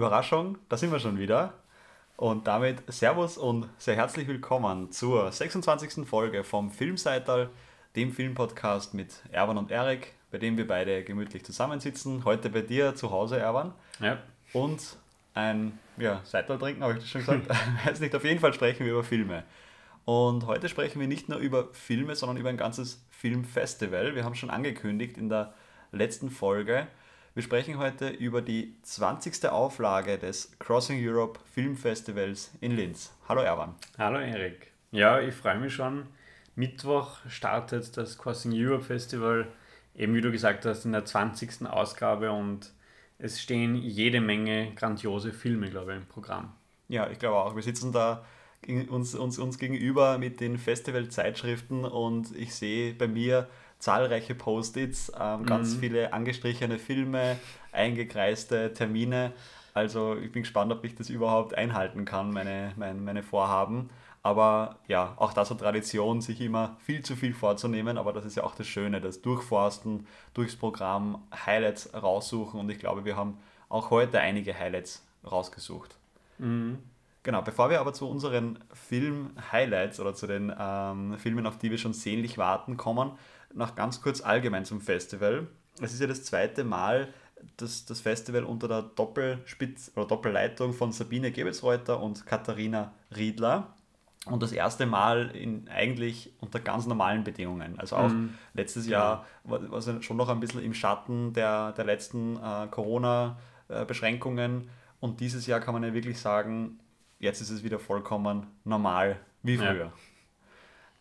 Überraschung, da sind wir schon wieder. Und damit Servus und sehr herzlich willkommen zur 26. Folge vom Filmseital, dem Filmpodcast mit Erwan und Erik, bei dem wir beide gemütlich zusammensitzen. Heute bei dir zu Hause, Erwan. Ja. Und ein ja, Seital trinken, habe ich das schon gesagt. Weiß nicht, auf jeden Fall sprechen wir über Filme. Und heute sprechen wir nicht nur über Filme, sondern über ein ganzes Filmfestival. Wir haben schon angekündigt in der letzten Folge. Wir sprechen heute über die 20. Auflage des Crossing Europe Filmfestivals in Linz. Hallo Erwan. Hallo Erik. Ja, ich freue mich schon. Mittwoch startet das Crossing Europe Festival, eben wie du gesagt hast, in der 20. Ausgabe und es stehen jede Menge grandiose Filme, glaube ich, im Programm. Ja, ich glaube auch. Wir sitzen da uns, uns, uns gegenüber mit den Festivalzeitschriften und ich sehe bei mir zahlreiche Post-its, ähm, ganz mhm. viele angestrichene Filme, eingekreiste Termine. Also ich bin gespannt, ob ich das überhaupt einhalten kann, meine, meine, meine Vorhaben. Aber ja, auch das hat Tradition, sich immer viel zu viel vorzunehmen. Aber das ist ja auch das Schöne, das Durchforsten, durchs Programm, Highlights raussuchen. Und ich glaube, wir haben auch heute einige Highlights rausgesucht. Mhm. Genau, bevor wir aber zu unseren Film-Highlights oder zu den ähm, Filmen, auf die wir schon sehnlich warten, kommen, noch ganz kurz allgemein zum Festival. Es ist ja das zweite Mal, dass das Festival unter der Doppelspitz oder Doppelleitung von Sabine Gebetsreuter und Katharina Riedler und das erste Mal in eigentlich unter ganz normalen Bedingungen. Also auch mhm. letztes Jahr war es schon noch ein bisschen im Schatten der, der letzten äh, Corona-Beschränkungen und dieses Jahr kann man ja wirklich sagen, jetzt ist es wieder vollkommen normal wie früher. Ja.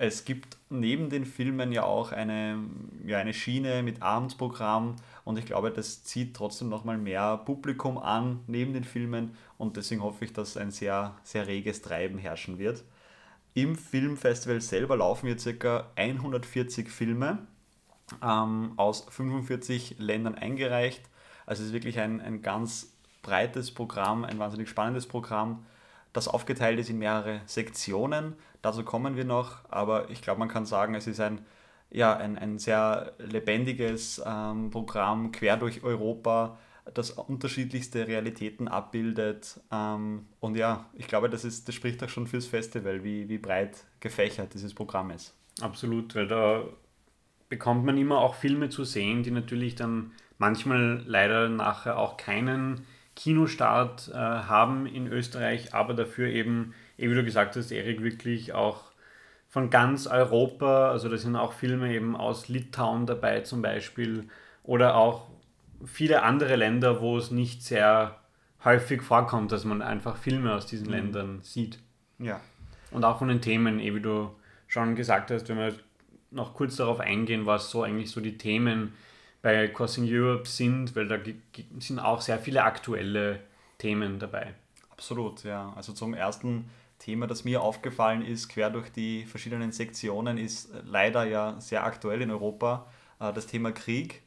Es gibt neben den Filmen ja auch eine, ja, eine Schiene mit Abendsprogramm und ich glaube, das zieht trotzdem nochmal mehr Publikum an neben den Filmen und deswegen hoffe ich, dass ein sehr, sehr reges Treiben herrschen wird. Im Filmfestival selber laufen jetzt ca. 140 Filme ähm, aus 45 Ländern eingereicht. Also es ist wirklich ein, ein ganz breites Programm, ein wahnsinnig spannendes Programm das aufgeteilt ist in mehrere Sektionen. Dazu kommen wir noch, aber ich glaube, man kann sagen, es ist ein, ja, ein, ein sehr lebendiges ähm, Programm quer durch Europa, das unterschiedlichste Realitäten abbildet. Ähm, und ja, ich glaube, das, ist, das spricht auch schon fürs Festival, wie, wie breit gefächert dieses Programm ist. Absolut, weil da bekommt man immer auch Filme zu sehen, die natürlich dann manchmal leider nachher auch keinen Kinostart äh, haben in Österreich, aber dafür eben, wie du gesagt hast, Erik, wirklich auch von ganz Europa, also da sind auch Filme eben aus Litauen dabei zum Beispiel oder auch viele andere Länder, wo es nicht sehr häufig vorkommt, dass man einfach Filme aus diesen mhm. Ländern sieht. Ja. Und auch von den Themen, wie du schon gesagt hast, wenn wir noch kurz darauf eingehen, was so eigentlich so die Themen bei Crossing Europe sind, weil da sind auch sehr viele aktuelle Themen dabei. Absolut, ja. Also zum ersten Thema, das mir aufgefallen ist, quer durch die verschiedenen Sektionen, ist leider ja sehr aktuell in Europa äh, das Thema Krieg.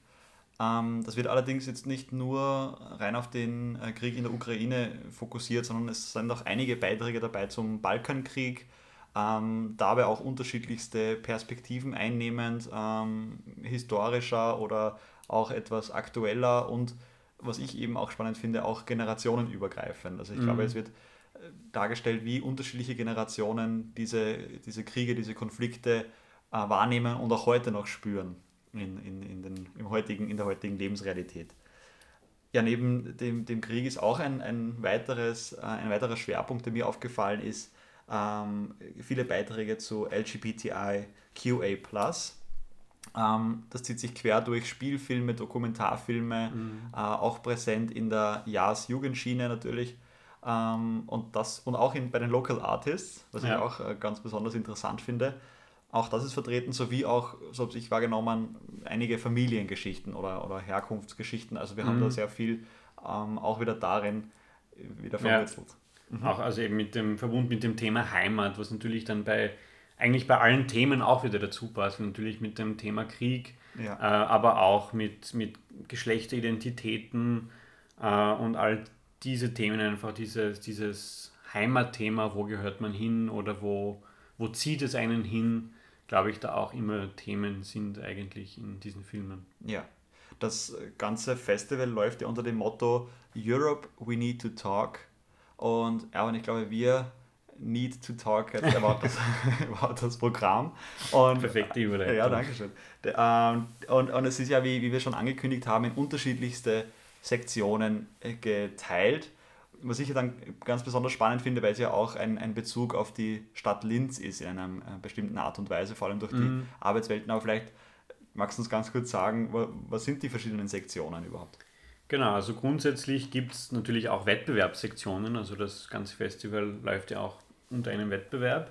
Ähm, das wird allerdings jetzt nicht nur rein auf den äh, Krieg in der Ukraine fokussiert, sondern es sind auch einige Beiträge dabei zum Balkankrieg, ähm, dabei auch unterschiedlichste Perspektiven einnehmend, ähm, historischer oder auch etwas aktueller und was ich eben auch spannend finde, auch generationenübergreifend. Also ich mhm. glaube, es wird äh, dargestellt, wie unterschiedliche Generationen diese, diese Kriege, diese Konflikte äh, wahrnehmen und auch heute noch spüren in, in, in, den, im heutigen, in der heutigen Lebensrealität. Ja, neben dem, dem Krieg ist auch ein, ein, weiteres, äh, ein weiterer Schwerpunkt, der mir aufgefallen ist, ähm, viele Beiträge zu LGBTIQA. Ähm, das zieht sich quer durch Spielfilme, Dokumentarfilme, mhm. äh, auch präsent in der Jahres-Jugendschiene natürlich. Ähm, und, das, und auch in, bei den Local Artists, was ja. ich auch äh, ganz besonders interessant finde. Auch das ist vertreten, sowie auch, so habe ich wahrgenommen, einige Familiengeschichten oder, oder Herkunftsgeschichten. Also wir mhm. haben da sehr viel ähm, auch wieder darin äh, wieder verwurzelt. Ja. Mhm. Auch also eben mit dem Verbund mit dem Thema Heimat, was natürlich dann bei eigentlich bei allen Themen auch wieder dazu passt. Natürlich mit dem Thema Krieg, ja. äh, aber auch mit, mit Geschlechteridentitäten äh, und all diese Themen, einfach dieses, dieses Heimatthema, wo gehört man hin oder wo, wo zieht es einen hin, glaube ich, da auch immer Themen sind eigentlich in diesen Filmen. Ja, das ganze Festival läuft ja unter dem Motto Europe, we need to talk. Und ja, und ich glaube, wir need to talk jetzt about das, about das Programm. Und, Perfekte Überleitung. Ja, danke schön. Ähm, und, und es ist ja, wie, wie wir schon angekündigt haben, in unterschiedlichste Sektionen äh, geteilt. Was ich ja dann ganz besonders spannend finde, weil es ja auch ein, ein Bezug auf die Stadt Linz ist in einer äh, bestimmten Art und Weise, vor allem durch die mhm. Arbeitswelten. Aber vielleicht magst du uns ganz kurz sagen, was sind die verschiedenen Sektionen überhaupt? Genau, also grundsätzlich gibt es natürlich auch Wettbewerbssektionen. Also das ganze Festival läuft ja auch unter einem Wettbewerb.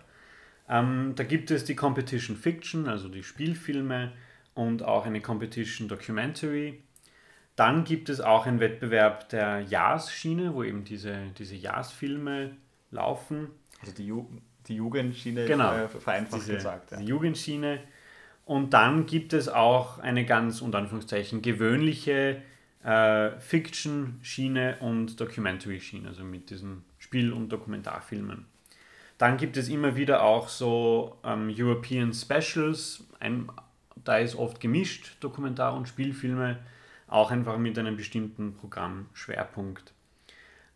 Ähm, da gibt es die Competition Fiction, also die Spielfilme und auch eine Competition Documentary. Dann gibt es auch einen Wettbewerb der Jazz-Schiene, wo eben diese, diese Jazz-Filme laufen. Also die, Ju die Jugendschiene, genau, äh, vereinfacht diese, gesagt. Ja. Die Jugendschiene. Und dann gibt es auch eine ganz, unter Anführungszeichen, gewöhnliche äh, Fiction-Schiene und Documentary-Schiene, also mit diesen Spiel- und Dokumentarfilmen. Dann gibt es immer wieder auch so ähm, European Specials, ein, da ist oft gemischt, Dokumentar- und Spielfilme, auch einfach mit einem bestimmten Programmschwerpunkt.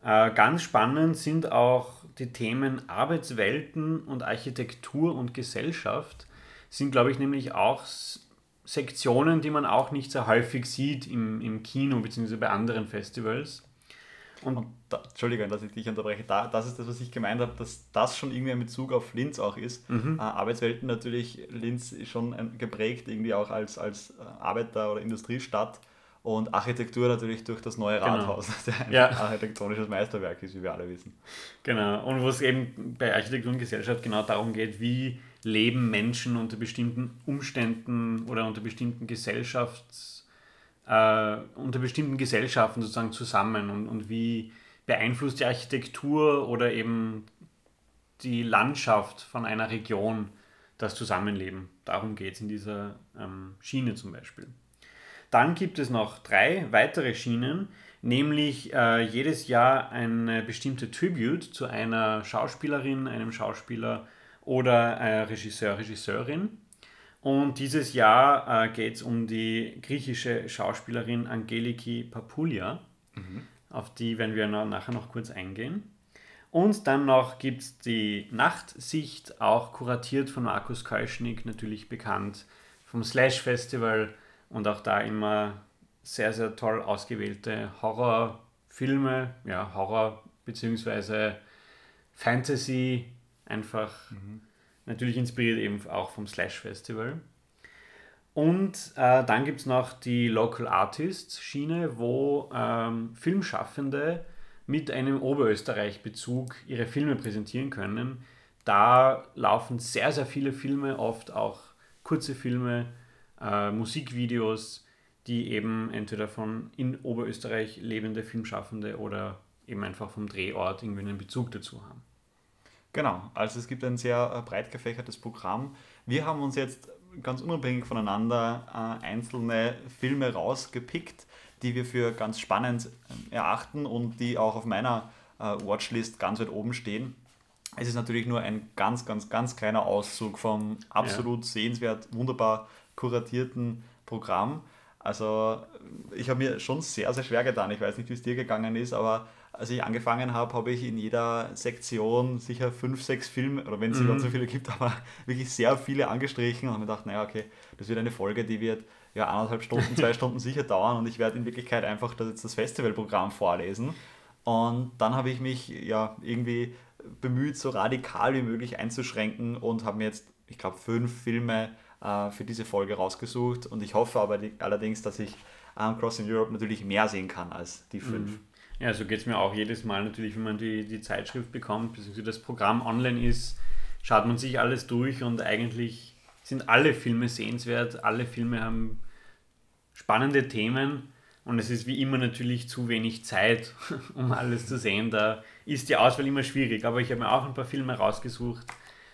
Äh, ganz spannend sind auch die Themen Arbeitswelten und Architektur und Gesellschaft, sind, glaube ich, nämlich auch Sektionen, die man auch nicht sehr häufig sieht im, im Kino bzw. bei anderen Festivals. Und, und da, Entschuldigung, dass ich dich unterbreche, da, das ist das, was ich gemeint habe, dass das schon irgendwie ein Bezug auf Linz auch ist. Mhm. Äh, Arbeitswelten natürlich, Linz ist schon ein, geprägt irgendwie auch als, als äh, Arbeiter- oder Industriestadt und Architektur natürlich durch das neue genau. Rathaus, genau. das ein ja. architektonisches Meisterwerk ist, wie wir alle wissen. Genau, und wo es eben bei Architektur und Gesellschaft genau darum geht, wie leben Menschen unter bestimmten Umständen oder unter bestimmten Gesellschafts, äh, unter bestimmten Gesellschaften sozusagen zusammen und, und wie beeinflusst die Architektur oder eben die Landschaft von einer Region das Zusammenleben. Darum geht es in dieser ähm, Schiene zum Beispiel. Dann gibt es noch drei weitere Schienen, nämlich äh, jedes Jahr eine bestimmte Tribute zu einer Schauspielerin, einem Schauspieler oder äh, Regisseur, Regisseurin. Und dieses Jahr äh, geht es um die griechische Schauspielerin Angeliki Papoulia. Mhm. Auf die werden wir nachher noch kurz eingehen. Und dann noch gibt es die Nachtsicht, auch kuratiert von Markus Keuschnig, natürlich bekannt vom Slash Festival und auch da immer sehr, sehr toll ausgewählte Horrorfilme, ja, Horror bzw. Fantasy, einfach mhm. natürlich inspiriert eben auch vom Slash Festival. Und äh, dann gibt es noch die Local Artists Schiene, wo ähm, Filmschaffende mit einem Oberösterreich-Bezug ihre Filme präsentieren können. Da laufen sehr, sehr viele Filme, oft auch kurze Filme, äh, Musikvideos, die eben entweder von in Oberösterreich lebende Filmschaffende oder eben einfach vom Drehort irgendwie einen Bezug dazu haben. Genau, also es gibt ein sehr äh, breit gefächertes Programm. Wir haben uns jetzt ganz unabhängig voneinander äh, einzelne Filme rausgepickt, die wir für ganz spannend äh, erachten und die auch auf meiner äh, Watchlist ganz weit oben stehen. Es ist natürlich nur ein ganz, ganz, ganz kleiner Auszug vom absolut ja. sehenswert, wunderbar kuratierten Programm. Also ich habe mir schon sehr, sehr schwer getan. Ich weiß nicht, wie es dir gegangen ist, aber als ich angefangen habe, habe ich in jeder Sektion sicher fünf, sechs Filme, oder wenn es mhm. so viele gibt, aber wirklich sehr viele angestrichen und habe mir gedacht, naja, okay, das wird eine Folge, die wird ja anderthalb Stunden, zwei Stunden sicher dauern und ich werde in Wirklichkeit einfach das, jetzt das Festivalprogramm vorlesen. Und dann habe ich mich ja irgendwie bemüht, so radikal wie möglich einzuschränken und habe mir jetzt, ich glaube, fünf Filme äh, für diese Folge rausgesucht und ich hoffe aber die, allerdings, dass ich ähm, Crossing Europe natürlich mehr sehen kann als die fünf. Mhm. Ja, so geht es mir auch jedes Mal natürlich, wenn man die, die Zeitschrift bekommt, beziehungsweise das Programm online ist, schaut man sich alles durch und eigentlich sind alle Filme sehenswert, alle Filme haben spannende Themen und es ist wie immer natürlich zu wenig Zeit, um alles zu sehen. Da ist die Auswahl immer schwierig, aber ich habe mir auch ein paar Filme rausgesucht.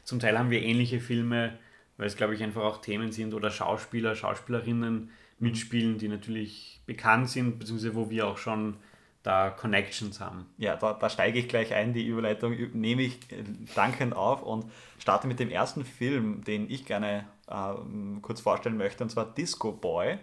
Zum Teil haben wir ähnliche Filme, weil es, glaube ich, einfach auch Themen sind oder Schauspieler, Schauspielerinnen mitspielen, die natürlich bekannt sind, beziehungsweise wo wir auch schon da Connections haben. Ja, da, da steige ich gleich ein. Die Überleitung nehme ich äh, dankend auf und starte mit dem ersten Film, den ich gerne äh, kurz vorstellen möchte, und zwar Disco Boy.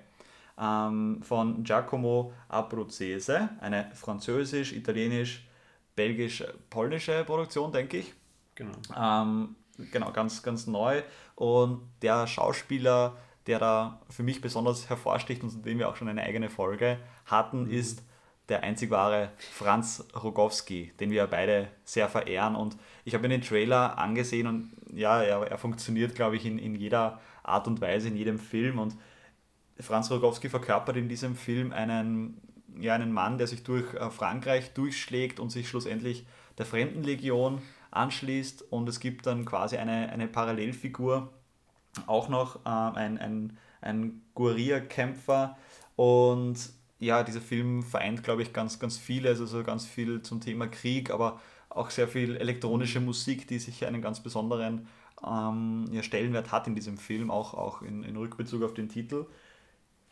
ähm, von Giacomo Abruzzese, eine französisch, italienisch, belgisch, polnische Produktion, denke ich. Genau. Ähm, genau, ganz, ganz neu. Und der Schauspieler, der da für mich besonders hervorsticht und zu dem wir auch schon eine eigene Folge hatten, mhm. ist der einzig wahre Franz Rogowski, den wir beide sehr verehren. Und ich habe mir den Trailer angesehen und ja, er, er funktioniert, glaube ich, in, in jeder Art und Weise, in jedem Film. Und Franz Rogowski verkörpert in diesem Film einen, ja, einen Mann, der sich durch äh, Frankreich durchschlägt und sich schlussendlich der Fremdenlegion anschließt. Und es gibt dann quasi eine, eine Parallelfigur, auch noch äh, ein, ein, ein Guerilla-Kämpfer. Und ja, dieser Film vereint, glaube ich, ganz, ganz vieles, also ganz viel zum Thema Krieg, aber auch sehr viel elektronische Musik, die sich einen ganz besonderen ähm, ja, Stellenwert hat in diesem Film, auch, auch in, in Rückbezug auf den Titel.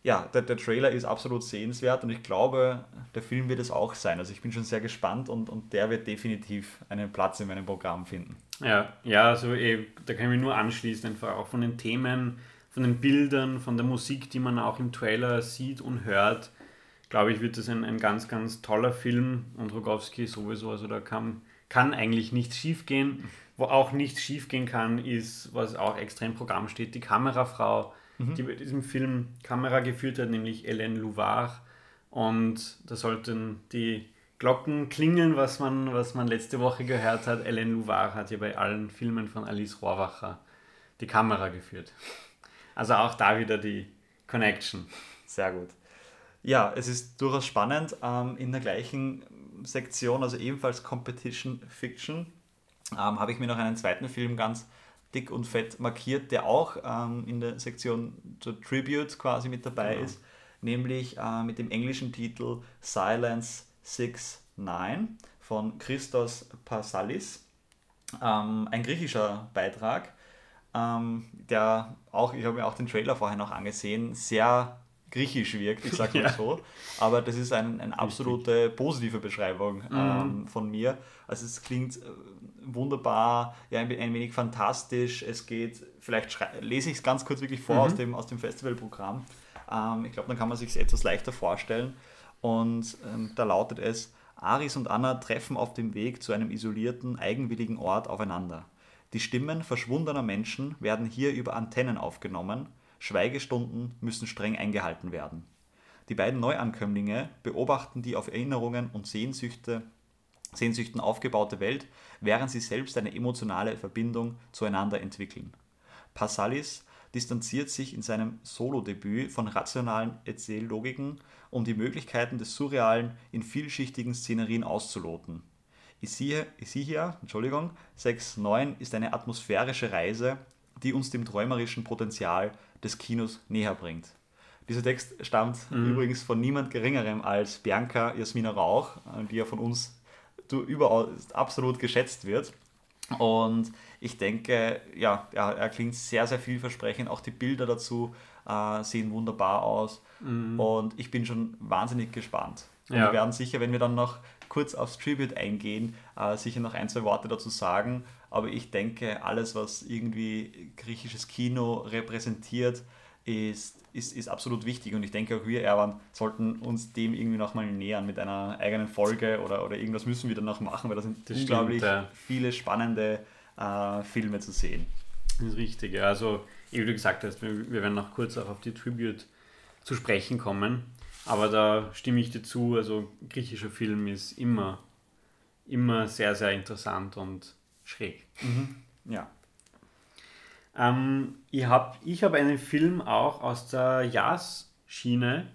Ja, der, der Trailer ist absolut sehenswert und ich glaube, der Film wird es auch sein. Also ich bin schon sehr gespannt und, und der wird definitiv einen Platz in meinem Programm finden. Ja, ja also eh, da kann ich mich nur anschließen, einfach auch von den Themen, von den Bildern, von der Musik, die man auch im Trailer sieht und hört glaube ich, wird das ein, ein ganz, ganz toller Film und Rogowski sowieso, also da kann, kann eigentlich nichts schief gehen. Wo auch nichts schief gehen kann, ist, was auch extra im Programm steht, die Kamerafrau, mhm. die bei diesem Film Kamera geführt hat, nämlich Hélène Louvard. Und da sollten die Glocken klingeln, was man, was man letzte Woche gehört hat. Hélène Louvard hat ja bei allen Filmen von Alice Rohrwacher die Kamera geführt. Also auch da wieder die Connection. Sehr gut. Ja, es ist durchaus spannend. Ähm, in der gleichen Sektion, also ebenfalls Competition Fiction, ähm, habe ich mir noch einen zweiten Film ganz dick und fett markiert, der auch ähm, in der Sektion zur Tribute quasi mit dabei genau. ist, nämlich äh, mit dem englischen Titel Silence 6-9 von Christos Passalis. Ähm, ein griechischer Beitrag, ähm, der auch, ich habe mir auch den Trailer vorher noch angesehen, sehr griechisch wirkt, ich sage mal ja. so. Aber das ist ein, eine absolute positive Beschreibung mhm. ähm, von mir. Also es klingt äh, wunderbar, ja, ein, ein wenig fantastisch. Es geht, vielleicht lese ich es ganz kurz wirklich vor mhm. aus dem, aus dem Festivalprogramm. Ähm, ich glaube, dann kann man sich es etwas leichter vorstellen. Und ähm, da lautet es, Aris und Anna treffen auf dem Weg zu einem isolierten, eigenwilligen Ort aufeinander. Die Stimmen verschwundener Menschen werden hier über Antennen aufgenommen Schweigestunden müssen streng eingehalten werden. Die beiden Neuankömmlinge beobachten die auf Erinnerungen und Sehnsüchte, Sehnsüchten aufgebaute Welt, während sie selbst eine emotionale Verbindung zueinander entwickeln. Passalis distanziert sich in seinem Solodebüt von rationalen Erzähllogiken, um die Möglichkeiten des Surrealen in vielschichtigen Szenerien auszuloten. Isihia, Entschuldigung, 6.9 ist eine atmosphärische Reise, die uns dem träumerischen Potenzial des Kinos näher bringt. Dieser Text stammt mhm. übrigens von niemand Geringerem als Bianca Jasmina Rauch, äh, die ja von uns überall absolut geschätzt wird. Und ich denke, ja, er, er klingt sehr, sehr vielversprechend. Auch die Bilder dazu äh, sehen wunderbar aus. Mhm. Und ich bin schon wahnsinnig gespannt. Und ja. wir werden sicher, wenn wir dann noch kurz aufs Tribute eingehen, äh, sicher noch ein, zwei Worte dazu sagen. Aber ich denke, alles, was irgendwie griechisches Kino repräsentiert, ist, ist, ist absolut wichtig. Und ich denke auch wir, Erwan, sollten uns dem irgendwie nochmal nähern mit einer eigenen Folge oder, oder irgendwas müssen wir dann noch machen, weil da sind das unglaublich stimmt, ja. viele spannende äh, Filme zu sehen. Das ist richtig, ja. Also, wie du gesagt hast, wir, wir werden noch kurz auch auf die Tribute zu sprechen kommen. Aber da stimme ich dir zu, also griechischer Film ist immer, immer sehr, sehr interessant und schräg. Mhm. Ja. Ähm, ich habe ich hab einen Film auch aus der Jazz-Schiene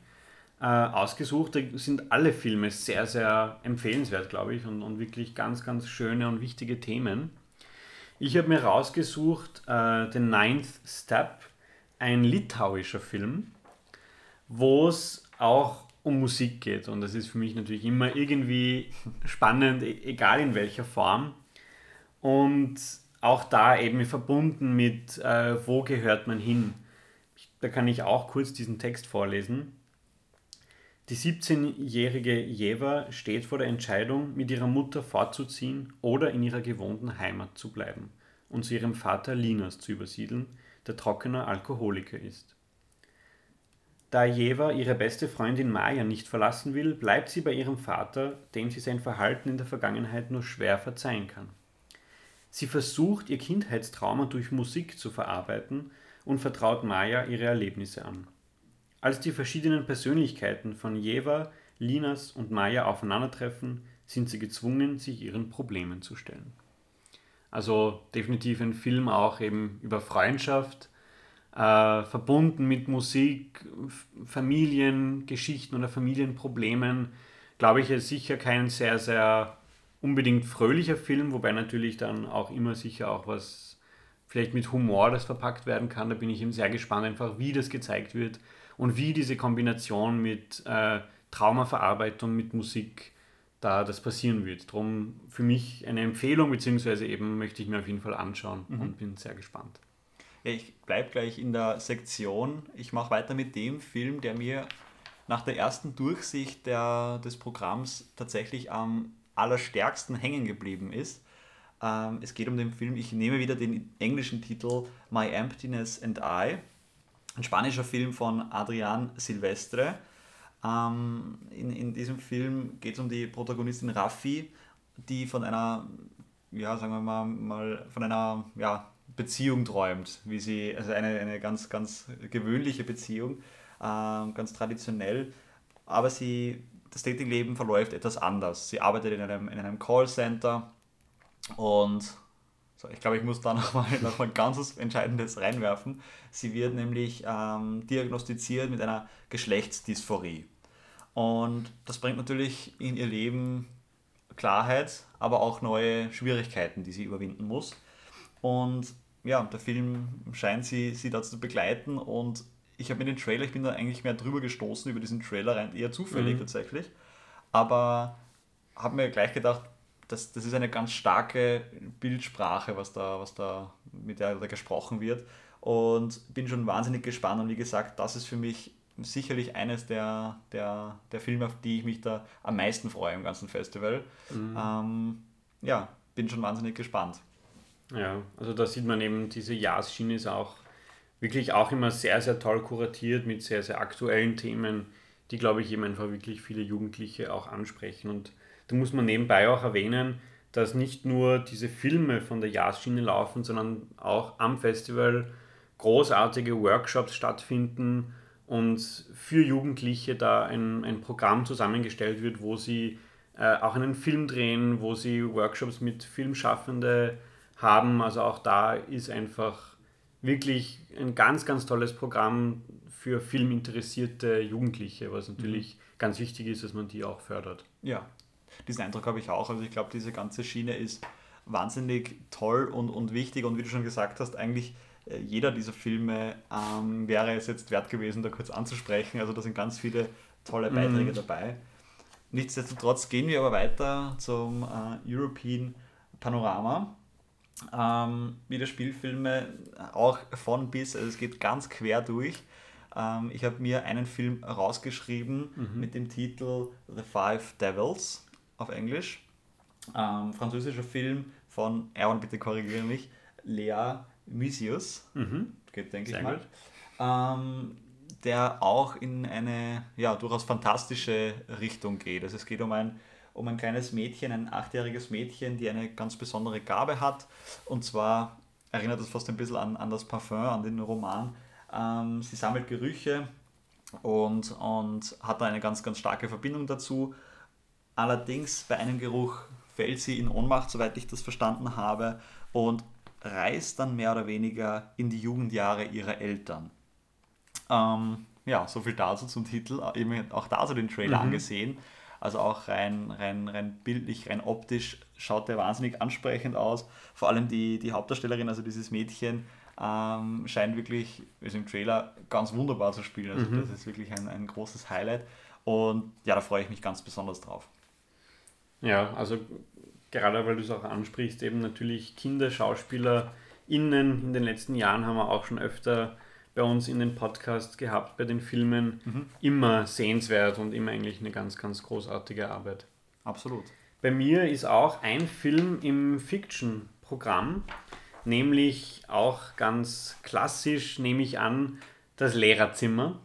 äh, ausgesucht. Da sind alle Filme sehr, sehr empfehlenswert, glaube ich, und, und wirklich ganz, ganz schöne und wichtige Themen. Ich habe mir rausgesucht äh, The Ninth Step, ein litauischer Film, wo es auch um Musik geht. Und das ist für mich natürlich immer irgendwie spannend, e-, egal in welcher Form. Und auch da eben verbunden mit, äh, wo gehört man hin. Da kann ich auch kurz diesen Text vorlesen. Die 17-jährige Jeva steht vor der Entscheidung, mit ihrer Mutter fortzuziehen oder in ihrer gewohnten Heimat zu bleiben und zu ihrem Vater Linas zu übersiedeln, der trockener Alkoholiker ist. Da Jeva ihre beste Freundin Maya nicht verlassen will, bleibt sie bei ihrem Vater, dem sie sein Verhalten in der Vergangenheit nur schwer verzeihen kann. Sie versucht, ihr Kindheitstrauma durch Musik zu verarbeiten und vertraut Maya ihre Erlebnisse an. Als die verschiedenen Persönlichkeiten von Jeva, Linas und Maya aufeinandertreffen, sind sie gezwungen, sich ihren Problemen zu stellen. Also definitiv ein Film auch eben über Freundschaft, äh, verbunden mit Musik, Familiengeschichten oder Familienproblemen, glaube ich, ist sicher kein sehr, sehr unbedingt fröhlicher Film, wobei natürlich dann auch immer sicher auch was vielleicht mit Humor das verpackt werden kann. Da bin ich eben sehr gespannt, einfach wie das gezeigt wird und wie diese Kombination mit äh, Traumaverarbeitung, mit Musik da das passieren wird. Darum für mich eine Empfehlung, beziehungsweise eben möchte ich mir auf jeden Fall anschauen mhm. und bin sehr gespannt. Ja, ich bleibe gleich in der Sektion. Ich mache weiter mit dem Film, der mir nach der ersten Durchsicht der, des Programms tatsächlich am allerstärksten hängen geblieben ist. Ähm, es geht um den Film, ich nehme wieder den englischen Titel My Emptiness and I. Ein spanischer Film von Adrian Silvestre. Ähm, in, in diesem Film geht es um die Protagonistin Raffi, die von einer, ja, sagen wir mal, mal von einer ja, Beziehung träumt, wie sie, also eine, eine ganz, ganz gewöhnliche Beziehung, äh, ganz traditionell, aber sie, das Datingleben verläuft etwas anders. Sie arbeitet in einem, in einem Callcenter und so, ich glaube, ich muss da nochmal noch mal ein ganz Entscheidendes reinwerfen. Sie wird nämlich ähm, diagnostiziert mit einer Geschlechtsdysphorie. Und das bringt natürlich in ihr Leben Klarheit, aber auch neue Schwierigkeiten, die sie überwinden muss. Und ja, der Film scheint sie, sie dazu zu begleiten und ich habe mir den Trailer, ich bin da eigentlich mehr drüber gestoßen über diesen Trailer rein, eher zufällig mhm. tatsächlich, aber habe mir gleich gedacht, das, das ist eine ganz starke Bildsprache, was da, was da mit der da gesprochen wird und bin schon wahnsinnig gespannt und wie gesagt, das ist für mich sicherlich eines der, der, der Filme, auf die ich mich da am meisten freue im ganzen Festival. Mhm. Ähm, ja, bin schon wahnsinnig gespannt. Ja, also da sieht man eben, diese Jahrsschiene ist auch wirklich auch immer sehr, sehr toll kuratiert mit sehr, sehr aktuellen Themen, die, glaube ich, eben einfach wirklich viele Jugendliche auch ansprechen. Und da muss man nebenbei auch erwähnen, dass nicht nur diese Filme von der Jahrsschiene laufen, sondern auch am Festival großartige Workshops stattfinden und für Jugendliche da ein, ein Programm zusammengestellt wird, wo sie äh, auch einen Film drehen, wo sie Workshops mit Filmschaffenden haben. Also auch da ist einfach wirklich ein ganz, ganz tolles Programm für filminteressierte Jugendliche, was natürlich mhm. ganz wichtig ist, dass man die auch fördert. Ja, diesen Eindruck habe ich auch. Also ich glaube, diese ganze Schiene ist wahnsinnig toll und, und wichtig und wie du schon gesagt hast, eigentlich äh, jeder dieser Filme ähm, wäre es jetzt wert gewesen, da kurz anzusprechen. Also da sind ganz viele tolle Beiträge mhm. dabei. Nichtsdestotrotz gehen wir aber weiter zum äh, European Panorama ähm, wieder Spielfilme, auch von bis, also es geht ganz quer durch. Ähm, ich habe mir einen Film rausgeschrieben mhm. mit dem Titel The Five Devils auf Englisch. Ähm, französischer Film von, Aaron, bitte korrigiere mich, Lea Mysius, mhm. geht denke ich mal. Ähm, der auch in eine ja, durchaus fantastische Richtung geht. Also es geht um ein um ein kleines Mädchen, ein achtjähriges Mädchen, die eine ganz besondere Gabe hat. Und zwar erinnert es fast ein bisschen an, an das Parfum, an den Roman. Ähm, sie sammelt Gerüche und, und hat da eine ganz, ganz starke Verbindung dazu. Allerdings bei einem Geruch fällt sie in Ohnmacht, soweit ich das verstanden habe, und reist dann mehr oder weniger in die Jugendjahre ihrer Eltern. Ähm, ja, so viel dazu zum Titel. Eben auch da so den Trailer mhm. angesehen. Also auch rein, rein, rein bildlich, rein optisch schaut der wahnsinnig ansprechend aus. Vor allem die, die Hauptdarstellerin, also dieses Mädchen, ähm, scheint wirklich, also im Trailer, ganz wunderbar zu spielen. Also mhm. das ist wirklich ein, ein großes Highlight. Und ja, da freue ich mich ganz besonders drauf. Ja, also gerade weil du es auch ansprichst, eben natürlich KinderschauspielerInnen in den letzten Jahren haben wir auch schon öfter bei uns in den Podcast gehabt, bei den Filmen, mhm. immer sehenswert und immer eigentlich eine ganz, ganz großartige Arbeit. Absolut. Bei mir ist auch ein Film im Fiction-Programm, nämlich auch ganz klassisch, nehme ich an, das Lehrerzimmer.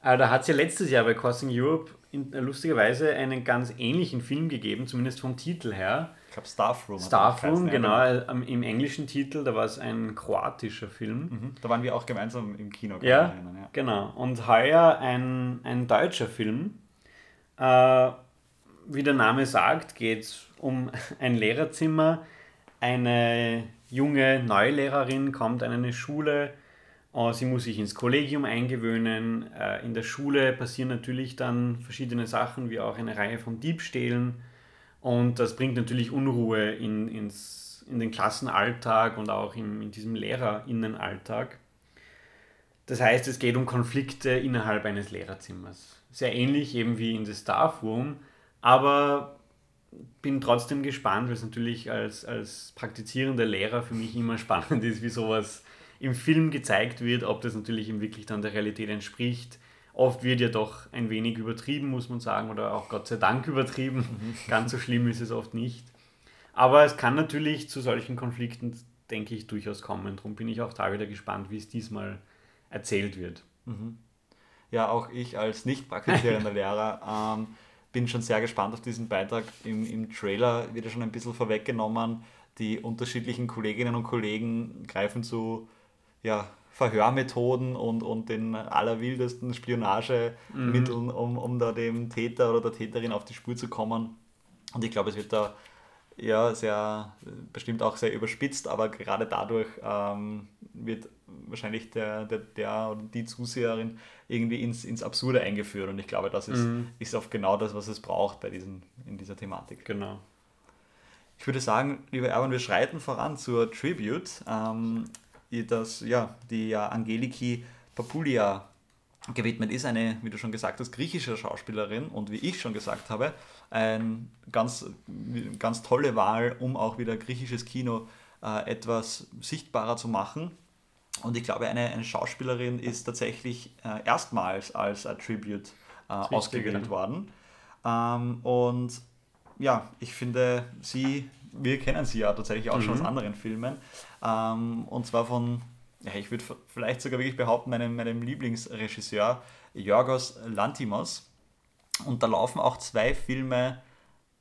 Aber da hat es ja letztes Jahr bei Crossing Europe in, äh, lustigerweise einen ganz ähnlichen Film gegeben, zumindest vom Titel her. Ich glaube Staffroom. Staffroom, genau. Äh, Im englischen Titel, da war es ein kroatischer Film. Mhm. Da waren wir auch gemeinsam im Kino. Ja, erinnern, ja, genau. Und heuer ein, ein deutscher Film. Äh, wie der Name sagt, geht es um ein Lehrerzimmer. Eine junge Neulehrerin kommt an eine Schule sie muss sich ins Kollegium eingewöhnen. Äh, in der Schule passieren natürlich dann verschiedene Sachen, wie auch eine Reihe von Diebstählen. Und das bringt natürlich Unruhe in, ins, in den Klassenalltag und auch in, in diesem Lehrerinnenalltag. Das heißt, es geht um Konflikte innerhalb eines Lehrerzimmers. Sehr ähnlich eben wie in The Staff Room, aber bin trotzdem gespannt, weil es natürlich als, als praktizierender Lehrer für mich immer spannend ist, wie sowas im Film gezeigt wird, ob das natürlich ihm wirklich dann der Realität entspricht. Oft wird ja doch ein wenig übertrieben, muss man sagen, oder auch Gott sei Dank übertrieben. Mhm. Ganz so schlimm ist es oft nicht. Aber es kann natürlich zu solchen Konflikten, denke ich, durchaus kommen. Darum bin ich auch da wieder gespannt, wie es diesmal erzählt wird. Mhm. Ja, auch ich als nicht praktizierender Lehrer ähm, bin schon sehr gespannt auf diesen Beitrag. Im, Im Trailer wird ja schon ein bisschen vorweggenommen. Die unterschiedlichen Kolleginnen und Kollegen greifen zu ja, Verhörmethoden und, und den allerwildesten Spionagemitteln, mhm. um, um da dem Täter oder der Täterin auf die Spur zu kommen. Und ich glaube, es wird da ja sehr, bestimmt auch sehr überspitzt, aber gerade dadurch ähm, wird wahrscheinlich der, der, der oder die Zuseherin irgendwie ins, ins Absurde eingeführt. Und ich glaube, das ist, mhm. ist oft genau das, was es braucht bei diesen, in dieser Thematik. Genau. Ich würde sagen, lieber Erwin, wir schreiten voran zur Tribute. Ähm, das, ja, die Angeliki Papulia gewidmet ist, eine, wie du schon gesagt hast, griechische Schauspielerin und wie ich schon gesagt habe, eine ganz, ganz tolle Wahl, um auch wieder griechisches Kino äh, etwas sichtbarer zu machen. Und ich glaube, eine, eine Schauspielerin ist tatsächlich äh, erstmals als Attribute äh, ausgewählt worden. Ähm, und ja, ich finde, sie wir kennen sie ja tatsächlich auch mhm. schon aus mhm. anderen Filmen. Ähm, und zwar von, ja, ich würde vielleicht sogar wirklich behaupten, meinem, meinem Lieblingsregisseur Yorgos Lantimos. Und da laufen auch zwei Filme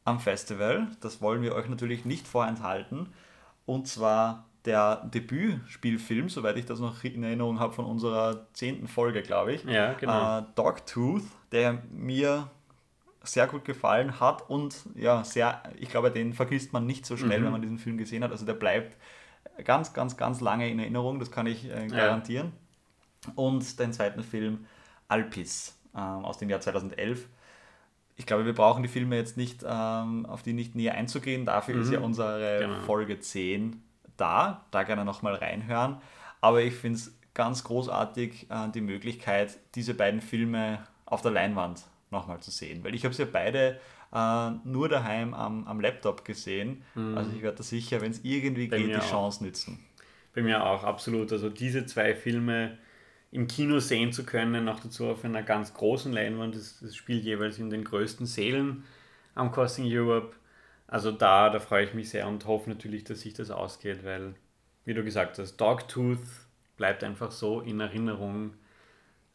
am Festival. Das wollen wir euch natürlich nicht vorenthalten. Und zwar der Debütspielfilm, soweit ich das noch in Erinnerung habe, von unserer zehnten Folge, glaube ich. Ja, genau. Äh, Dogtooth, der mir sehr gut gefallen hat und ja, sehr, ich glaube, den vergisst man nicht so schnell, mhm. wenn man diesen Film gesehen hat. Also der bleibt ganz, ganz, ganz lange in Erinnerung, das kann ich äh, garantieren. Ja. Und den zweiten Film Alpis äh, aus dem Jahr 2011. Ich glaube, wir brauchen die Filme jetzt nicht, ähm, auf die nicht näher einzugehen. Dafür mhm. ist ja mhm. unsere genau. Folge 10 da. Da gerne nochmal reinhören. Aber ich finde es ganz großartig, äh, die Möglichkeit, diese beiden Filme auf der Leinwand nochmal zu sehen. Weil ich habe sie ja beide äh, nur daheim am, am Laptop gesehen. Mhm. Also ich werde da sicher, wenn es irgendwie Bei geht, die Chance auch. nützen. Bei mir auch, absolut. Also diese zwei Filme im Kino sehen zu können, noch dazu auf einer ganz großen Leinwand, das, das spielt jeweils in den größten Sälen am Costing Europe. Also da, da freue ich mich sehr und hoffe natürlich, dass sich das ausgeht, weil, wie du gesagt hast, Dogtooth bleibt einfach so in Erinnerung.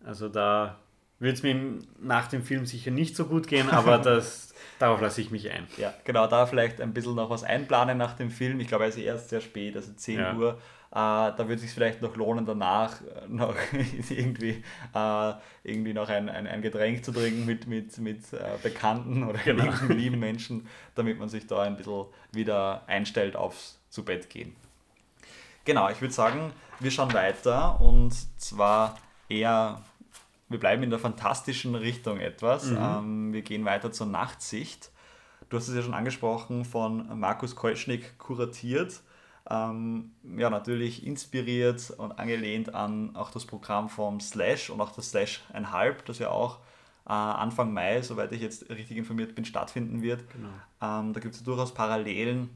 Also da wird es mir nach dem Film sicher nicht so gut gehen, aber das, darauf lasse ich mich ein. Ja, genau, da vielleicht ein bisschen noch was einplanen nach dem Film. Ich glaube, ist erst sehr spät, also 10 ja. Uhr. Äh, da würde es sich vielleicht noch lohnen, danach noch irgendwie, äh, irgendwie noch ein, ein, ein Getränk zu trinken mit, mit, mit äh, Bekannten oder genau. lieben Menschen, damit man sich da ein bisschen wieder einstellt aufs zu Bett gehen. Genau, ich würde sagen, wir schauen weiter und zwar eher wir bleiben in der fantastischen Richtung etwas. Mhm. Ähm, wir gehen weiter zur Nachtsicht. Du hast es ja schon angesprochen, von Markus Kolschnick kuratiert. Ähm, ja, natürlich inspiriert und angelehnt an auch das Programm vom Slash und auch das Slash 1,5, das ja auch äh, Anfang Mai, soweit ich jetzt richtig informiert bin, stattfinden wird. Genau. Ähm, da gibt es ja durchaus Parallelen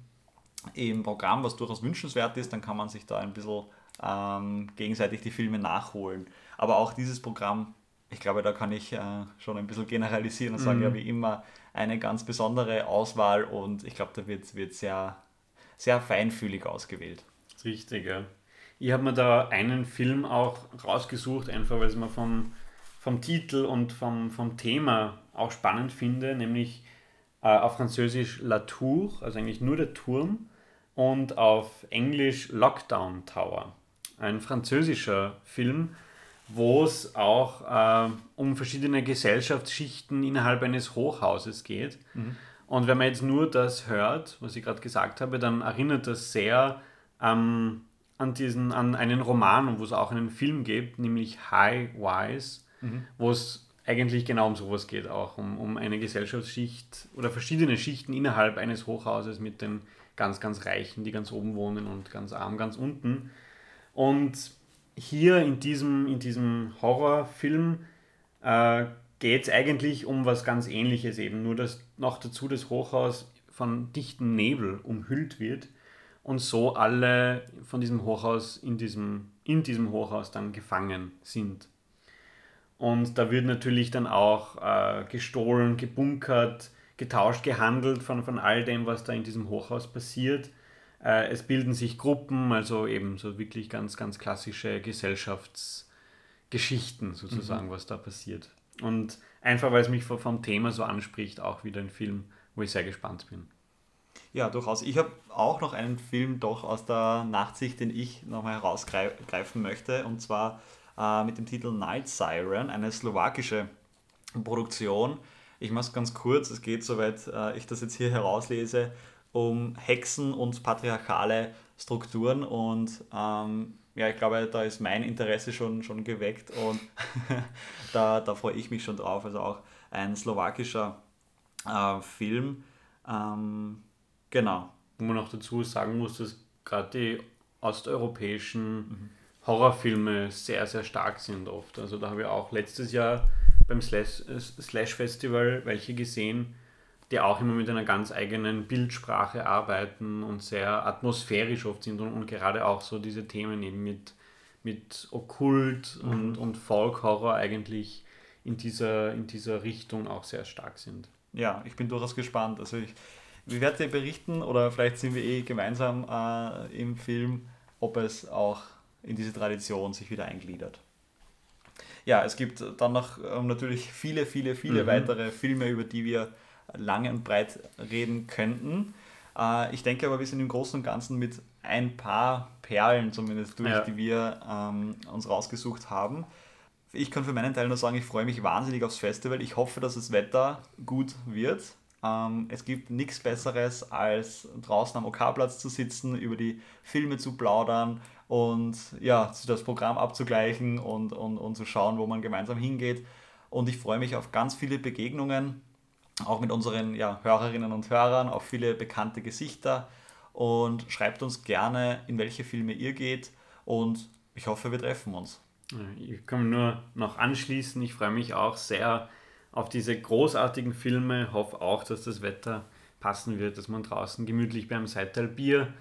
im Programm, was durchaus wünschenswert ist. Dann kann man sich da ein bisschen ähm, gegenseitig die Filme nachholen. Aber auch dieses Programm ich glaube, da kann ich äh, schon ein bisschen generalisieren und sagen, mhm. ja, wie immer eine ganz besondere Auswahl und ich glaube, da wird, wird sehr, sehr feinfühlig ausgewählt. Richtig, ja. Ich habe mir da einen Film auch rausgesucht, einfach weil es mir vom, vom Titel und vom, vom Thema auch spannend finde, nämlich äh, auf Französisch La Tour, also eigentlich nur der Turm, und auf Englisch Lockdown Tower. Ein französischer Film, wo es auch äh, um verschiedene Gesellschaftsschichten innerhalb eines Hochhauses geht. Mhm. Und wenn man jetzt nur das hört, was ich gerade gesagt habe, dann erinnert das sehr ähm, an, diesen, an einen Roman, wo es auch einen Film gibt, nämlich High Wise, mhm. wo es eigentlich genau um sowas geht, auch um, um eine Gesellschaftsschicht oder verschiedene Schichten innerhalb eines Hochhauses mit den ganz, ganz Reichen, die ganz oben wohnen und ganz arm, ganz unten. Und hier in diesem, in diesem Horrorfilm äh, geht es eigentlich um was ganz ähnliches eben, nur dass noch dazu das Hochhaus von dichten Nebel umhüllt wird und so alle von diesem Hochhaus in diesem, in diesem Hochhaus dann gefangen sind. Und da wird natürlich dann auch äh, gestohlen, gebunkert, getauscht, gehandelt von, von all dem, was da in diesem Hochhaus passiert. Äh, es bilden sich Gruppen, also eben so wirklich ganz, ganz klassische Gesellschaftsgeschichten sozusagen, mhm. was da passiert. Und einfach, weil es mich vom Thema so anspricht, auch wieder ein Film, wo ich sehr gespannt bin. Ja, durchaus. Ich habe auch noch einen Film doch aus der Nachtsicht, den ich nochmal herausgreifen möchte, und zwar äh, mit dem Titel Night Siren, eine slowakische Produktion. Ich mache es ganz kurz, es geht, soweit äh, ich das jetzt hier herauslese, um Hexen und patriarchale Strukturen und ähm, ja, ich glaube, da ist mein Interesse schon, schon geweckt und da, da freue ich mich schon drauf. Also auch ein slowakischer äh, Film. Ähm, genau. Wo man auch dazu sagen muss, dass gerade die osteuropäischen mhm. Horrorfilme sehr, sehr stark sind oft. Also da habe ich auch letztes Jahr beim Slash, Slash Festival welche gesehen, die auch immer mit einer ganz eigenen Bildsprache arbeiten und sehr atmosphärisch oft sind und, und gerade auch so diese Themen eben mit, mit Okkult mhm. und, und Folk-Horror eigentlich in dieser, in dieser Richtung auch sehr stark sind. Ja, ich bin durchaus gespannt. Also ich, ich werde dir berichten oder vielleicht sind wir eh gemeinsam äh, im Film, ob es auch in diese Tradition sich wieder eingliedert. Ja, es gibt dann noch ähm, natürlich viele, viele, viele mhm. weitere Filme, über die wir lang und breit reden könnten. Äh, ich denke aber, wir sind im Großen und Ganzen mit ein paar Perlen zumindest durch, ja. die wir ähm, uns rausgesucht haben. Ich kann für meinen Teil nur sagen, ich freue mich wahnsinnig aufs Festival. Ich hoffe, dass das Wetter gut wird. Ähm, es gibt nichts Besseres, als draußen am OK-Platz zu sitzen, über die Filme zu plaudern und ja, das Programm abzugleichen und, und, und zu schauen, wo man gemeinsam hingeht. Und ich freue mich auf ganz viele Begegnungen auch mit unseren ja, Hörerinnen und Hörern, auf viele bekannte Gesichter. Und schreibt uns gerne, in welche Filme ihr geht. Und ich hoffe, wir treffen uns. Ich kann nur noch anschließen, ich freue mich auch sehr auf diese großartigen Filme, hoffe auch, dass das Wetter passen wird, dass man draußen gemütlich beim Seital Bier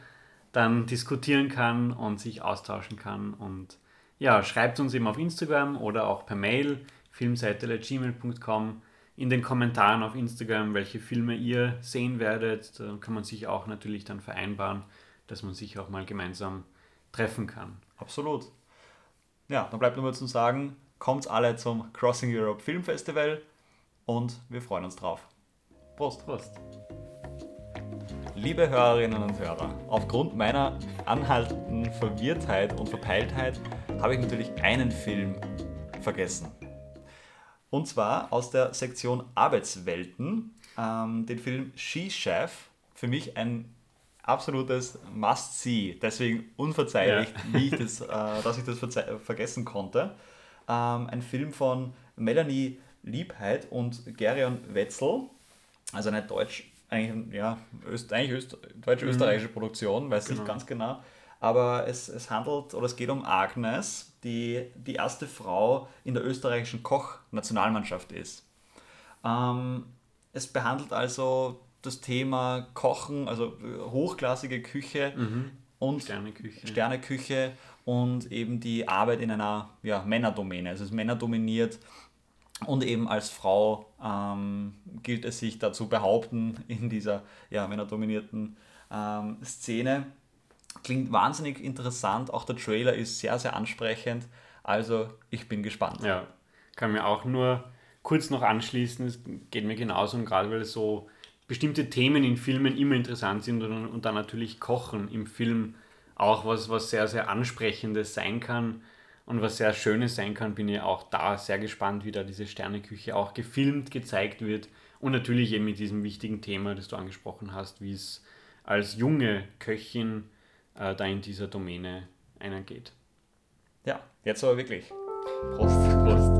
dann diskutieren kann und sich austauschen kann. Und ja, schreibt uns eben auf Instagram oder auch per Mail filmseital.gmail.com in den Kommentaren auf Instagram, welche Filme ihr sehen werdet. Da kann man sich auch natürlich dann vereinbaren, dass man sich auch mal gemeinsam treffen kann. Absolut. Ja, dann bleibt nur zu sagen, kommt alle zum Crossing Europe Film Festival und wir freuen uns drauf. Prost. Prost. Liebe Hörerinnen und Hörer, aufgrund meiner anhaltenden Verwirrtheit und Verpeiltheit habe ich natürlich einen Film vergessen. Und zwar aus der Sektion Arbeitswelten ähm, den Film She Chef. Für mich ein absolutes Must-See. Deswegen unverzeihlich, ja. ich das, äh, dass ich das vergessen konnte. Ähm, ein Film von Melanie Liebheit und Gerion Wetzel. Also eine deutsch, eigentlich, ja, Öst, eigentlich Öst, deutsch-österreichische mhm. Produktion, weiß genau. nicht ganz genau. Aber es, es handelt oder es geht um Agnes, die die erste Frau in der österreichischen Koch-Nationalmannschaft ist. Ähm, es behandelt also das Thema Kochen, also hochklassige Küche mhm. und Sterneküche. Sterneküche und eben die Arbeit in einer ja, Männerdomäne. Also es ist männerdominiert und eben als Frau ähm, gilt es sich dazu behaupten in dieser ja, männerdominierten ähm, Szene. Klingt wahnsinnig interessant. Auch der Trailer ist sehr, sehr ansprechend. Also ich bin gespannt. Ja, kann mir auch nur kurz noch anschließen. Es geht mir genauso und gerade weil so bestimmte Themen in Filmen immer interessant sind und, und dann natürlich Kochen im Film auch was, was sehr, sehr Ansprechendes sein kann und was sehr Schönes sein kann, bin ich auch da sehr gespannt, wie da diese Sterneküche auch gefilmt, gezeigt wird und natürlich eben mit diesem wichtigen Thema, das du angesprochen hast, wie es als junge Köchin äh, da in dieser Domäne einer geht. Ja, jetzt aber wirklich. Prost.